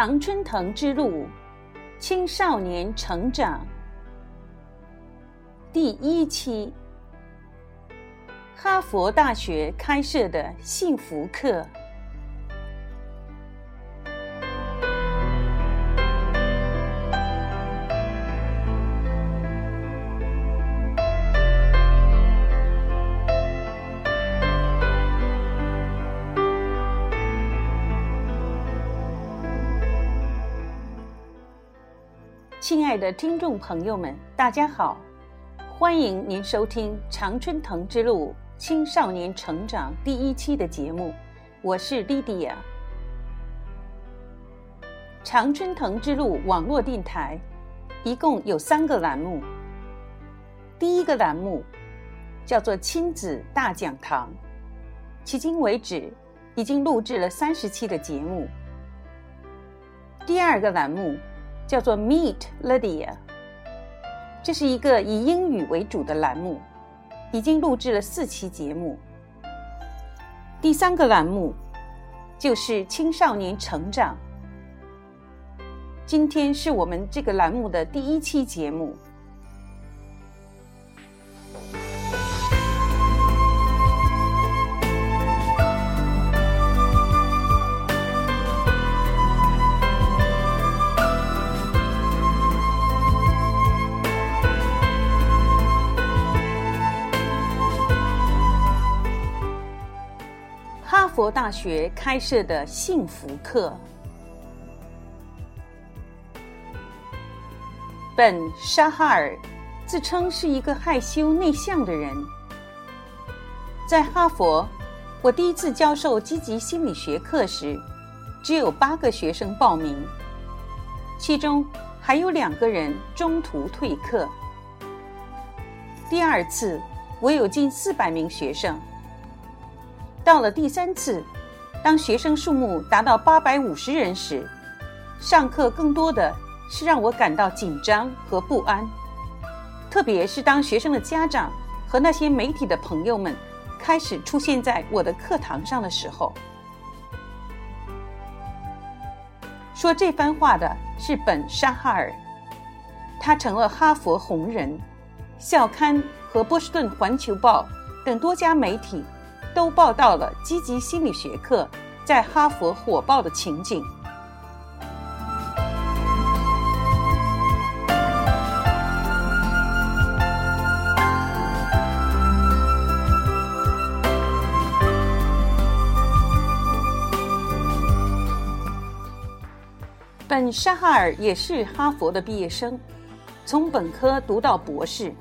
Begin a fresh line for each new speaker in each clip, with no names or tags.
常春藤之路，青少年成长第一期，哈佛大学开设的幸福课。亲爱的听众朋友们，大家好！欢迎您收听《常春藤之路青少年成长》第一期的节目，我是莉迪亚。常春藤之路网络电台一共有三个栏目，第一个栏目叫做“亲子大讲堂”，迄今为止已经录制了三十期的节目。第二个栏目。叫做 Meet Lydia，这是一个以英语为主的栏目，已经录制了四期节目。第三个栏目就是青少年成长，今天是我们这个栏目的第一期节目。佛大学开设的幸福课。本沙哈尔自称是一个害羞内向的人。在哈佛，我第一次教授积极心理学课时，只有八个学生报名，其中还有两个人中途退课。第二次，我有近四百名学生。到了第三次，当学生数目达到八百五十人时，上课更多的是让我感到紧张和不安。特别是当学生的家长和那些媒体的朋友们开始出现在我的课堂上的时候。说这番话的是本沙哈尔，他成了哈佛红人，校刊和波士顿环球报等多家媒体。都报道了积极心理学课在哈佛火爆的情景。本沙哈尔也是哈佛的毕业生，从本科读到博士，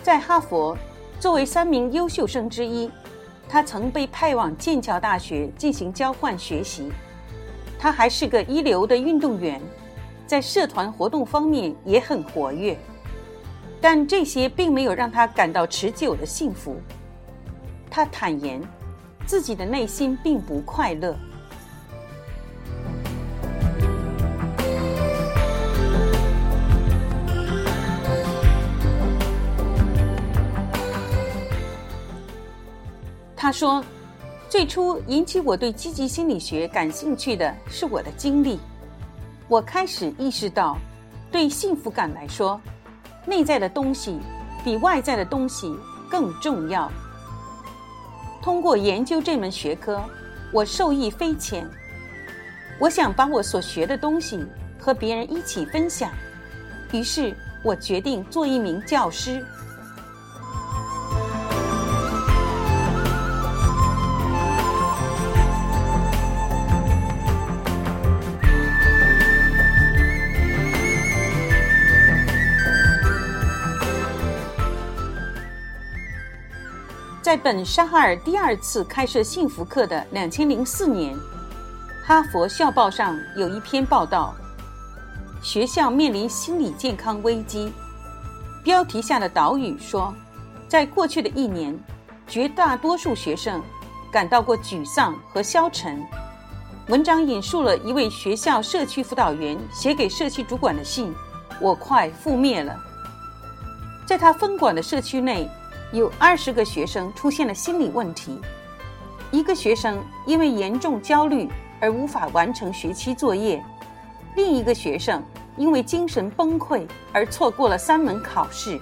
在哈佛作为三名优秀生之一。他曾被派往剑桥大学进行交换学习，他还是个一流的运动员，在社团活动方面也很活跃，但这些并没有让他感到持久的幸福。他坦言，自己的内心并不快乐。他说：“最初引起我对积极心理学感兴趣的是我的经历。我开始意识到，对幸福感来说，内在的东西比外在的东西更重要。通过研究这门学科，我受益匪浅。我想把我所学的东西和别人一起分享，于是我决定做一名教师。”在本沙哈尔第二次开设幸福课的两千零四年，哈佛校报上有一篇报道：学校面临心理健康危机。标题下的导语说，在过去的一年，绝大多数学生感到过沮丧和消沉。文章引述了一位学校社区辅导员写给社区主管的信：“我快覆灭了。”在他分管的社区内。有二十个学生出现了心理问题，一个学生因为严重焦虑而无法完成学期作业，另一个学生因为精神崩溃而错过了三门考试。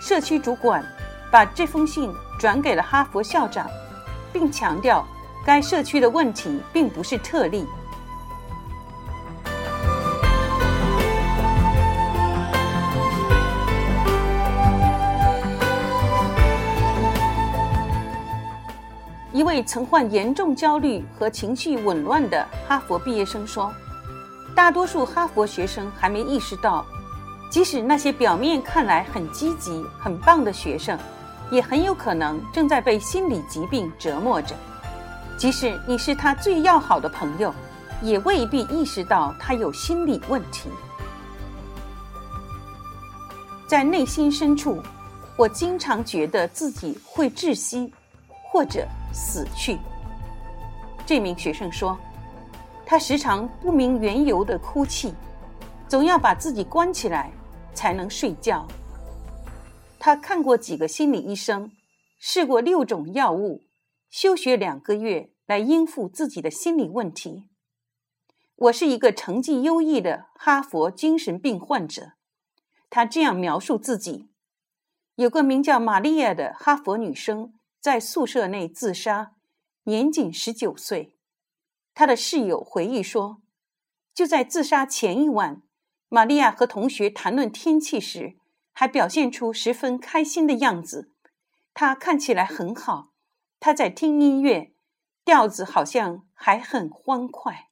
社区主管把这封信转给了哈佛校长，并强调该社区的问题并不是特例。位曾患严重焦虑和情绪紊乱的哈佛毕业生说：“大多数哈佛学生还没意识到，即使那些表面看来很积极、很棒的学生，也很有可能正在被心理疾病折磨着。即使你是他最要好的朋友，也未必意识到他有心理问题。在内心深处，我经常觉得自己会窒息，或者……”死去。这名学生说：“他时常不明缘由的哭泣，总要把自己关起来才能睡觉。他看过几个心理医生，试过六种药物，休学两个月来应付自己的心理问题。我是一个成绩优异的哈佛精神病患者。”他这样描述自己：“有个名叫玛利亚的哈佛女生。”在宿舍内自杀，年仅十九岁。他的室友回忆说，就在自杀前一晚，玛利亚和同学谈论天气时，还表现出十分开心的样子。他看起来很好，他在听音乐，调子好像还很欢快。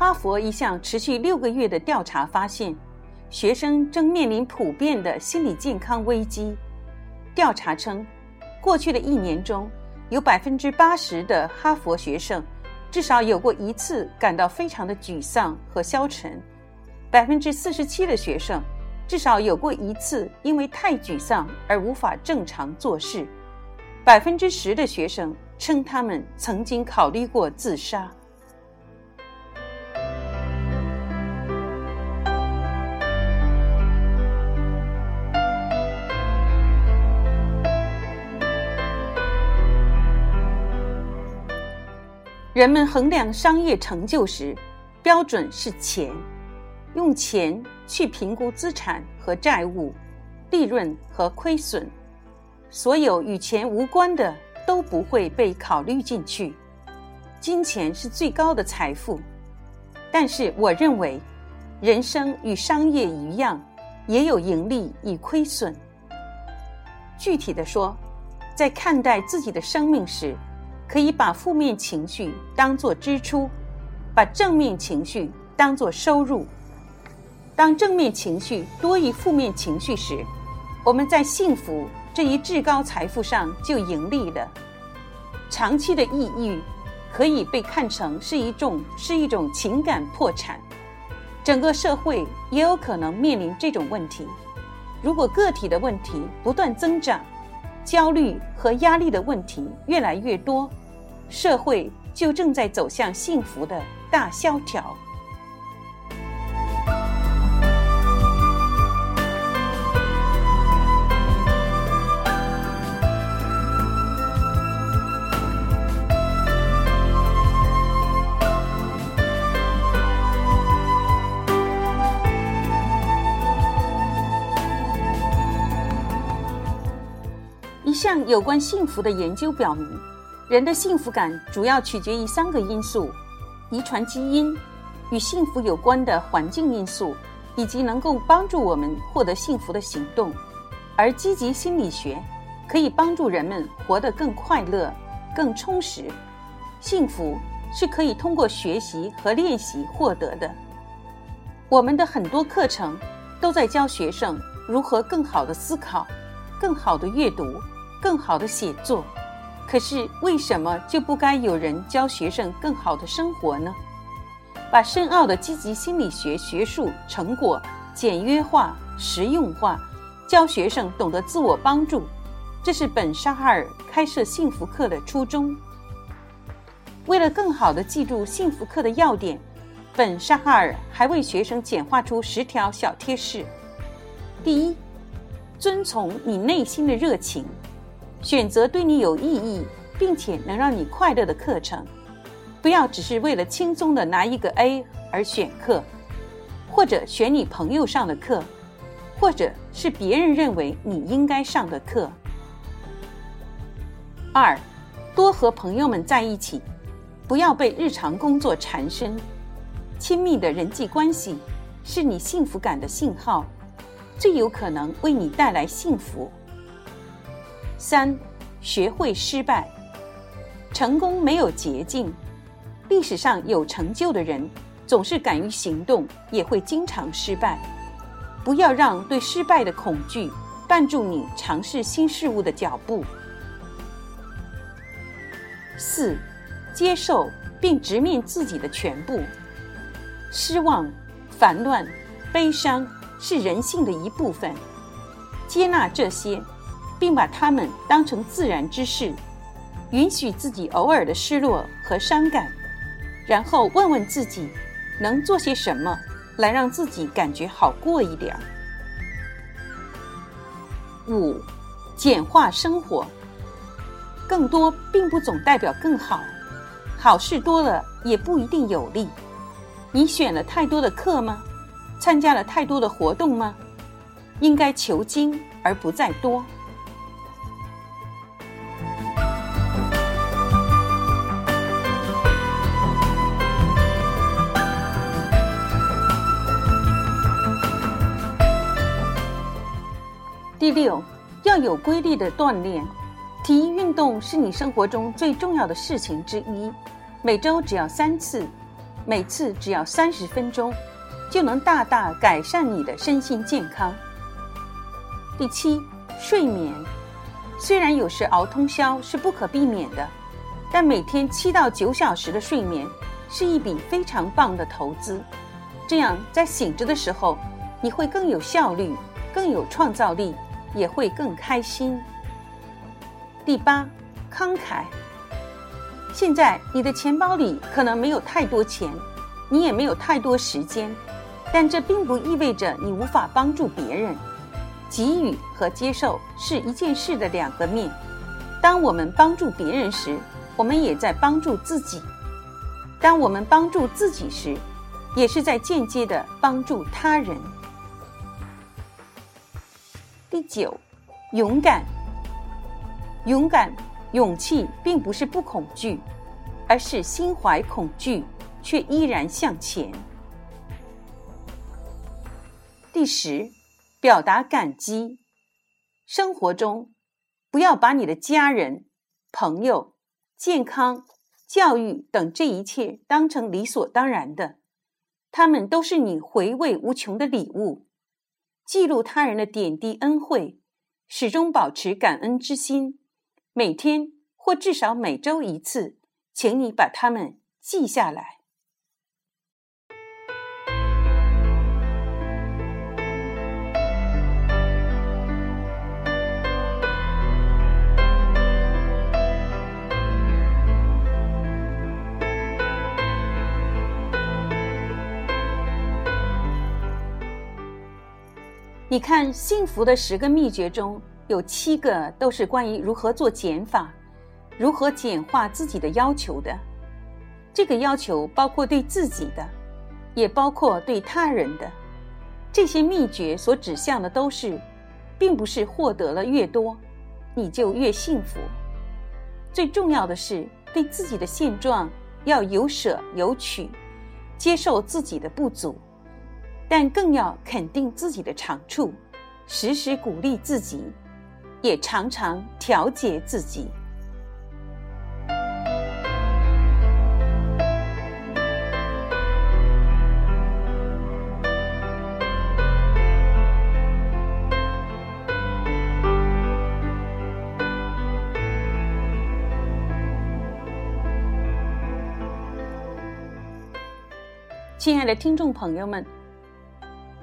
哈佛一项持续六个月的调查发现，学生正面临普遍的心理健康危机。调查称，过去的一年中，有百分之八十的哈佛学生至少有过一次感到非常的沮丧和消沉；百分之四十七的学生至少有过一次因为太沮丧而无法正常做事；百分之十的学生称他们曾经考虑过自杀。人们衡量商业成就时，标准是钱，用钱去评估资产和债务、利润和亏损，所有与钱无关的都不会被考虑进去。金钱是最高的财富，但是我认为，人生与商业一样，也有盈利与亏损。具体的说，在看待自己的生命时。可以把负面情绪当作支出，把正面情绪当作收入。当正面情绪多于负面情绪时，我们在幸福这一至高财富上就盈利了。长期的抑郁可以被看成是一种是一种情感破产，整个社会也有可能面临这种问题。如果个体的问题不断增长，焦虑和压力的问题越来越多。社会就正在走向幸福的大萧条。一项有关幸福的研究表明。人的幸福感主要取决于三个因素：遗传基因、与幸福有关的环境因素，以及能够帮助我们获得幸福的行动。而积极心理学可以帮助人们活得更快乐、更充实。幸福是可以通过学习和练习获得的。我们的很多课程都在教学生如何更好的思考、更好的阅读、更好的写作。可是，为什么就不该有人教学生更好的生活呢？把深奥的积极心理学学术成果简约化、实用化，教学生懂得自我帮助，这是本沙哈尔开设幸福课的初衷。为了更好的记住幸福课的要点，本沙哈尔还为学生简化出十条小贴士。第一，遵从你内心的热情，选择对你有意义并且能让你快乐的课程，不要只是为了轻松的拿一个 A 而选课，或者选你朋友上的课，或者是别人认为你应该上的课。二，多和朋友们在一起。不要被日常工作缠身，亲密的人际关系是你幸福感的信号，最有可能为你带来幸福。三，学会失败，成功没有捷径，历史上有成就的人总是敢于行动，也会经常失败。不要让对失败的恐惧绊住你尝试新事物的脚步。四。接受并直面自己的全部，失望、烦乱、悲伤是人性的一部分。接纳这些，并把它们当成自然之事，允许自己偶尔的失落和伤感，然后问问自己，能做些什么来让自己感觉好过一点儿。五，简化生活，更多并不总代表更好。好事多了也不一定有利。你选了太多的课吗？参加了太多的活动吗？应该求精而不在多。第六，要有规律的锻炼。体育运动是你生活中最重要的事情之一，每周只要三次，每次只要三十分钟，就能大大改善你的身心健康。第七，睡眠，虽然有时熬通宵是不可避免的，但每天七到九小时的睡眠是一笔非常棒的投资。这样在醒着的时候，你会更有效率，更有创造力，也会更开心。第八，慷慨。现在你的钱包里可能没有太多钱，你也没有太多时间，但这并不意味着你无法帮助别人。给予和接受是一件事的两个面。当我们帮助别人时，我们也在帮助自己；当我们帮助自己时，也是在间接的帮助他人。第九，勇敢。勇敢、勇气并不是不恐惧，而是心怀恐惧却依然向前。第十，表达感激。生活中，不要把你的家人、朋友、健康、教育等这一切当成理所当然的，他们都是你回味无穷的礼物。记录他人的点滴恩惠，始终保持感恩之心。每天或至少每周一次，请你把它们记下来。你看，幸福的十个秘诀中。有七个都是关于如何做减法，如何简化自己的要求的。这个要求包括对自己的，也包括对他人的。这些秘诀所指向的都是，并不是获得了越多，你就越幸福。最重要的是对自己的现状要有舍有取，接受自己的不足，但更要肯定自己的长处，时时鼓励自己。也常常调节自己。亲爱的听众朋友们，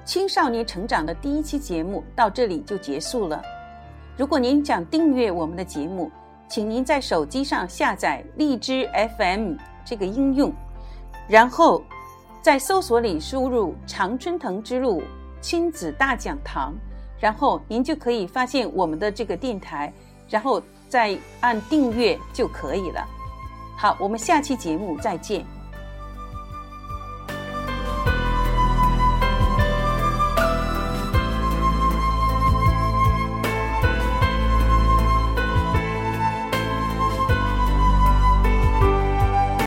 青少年成长的第一期节目到这里就结束了。如果您想订阅我们的节目，请您在手机上下载荔枝 FM 这个应用，然后在搜索里输入“常春藤之路亲子大讲堂”，然后您就可以发现我们的这个电台，然后再按订阅就可以了。好，我们下期节目再见。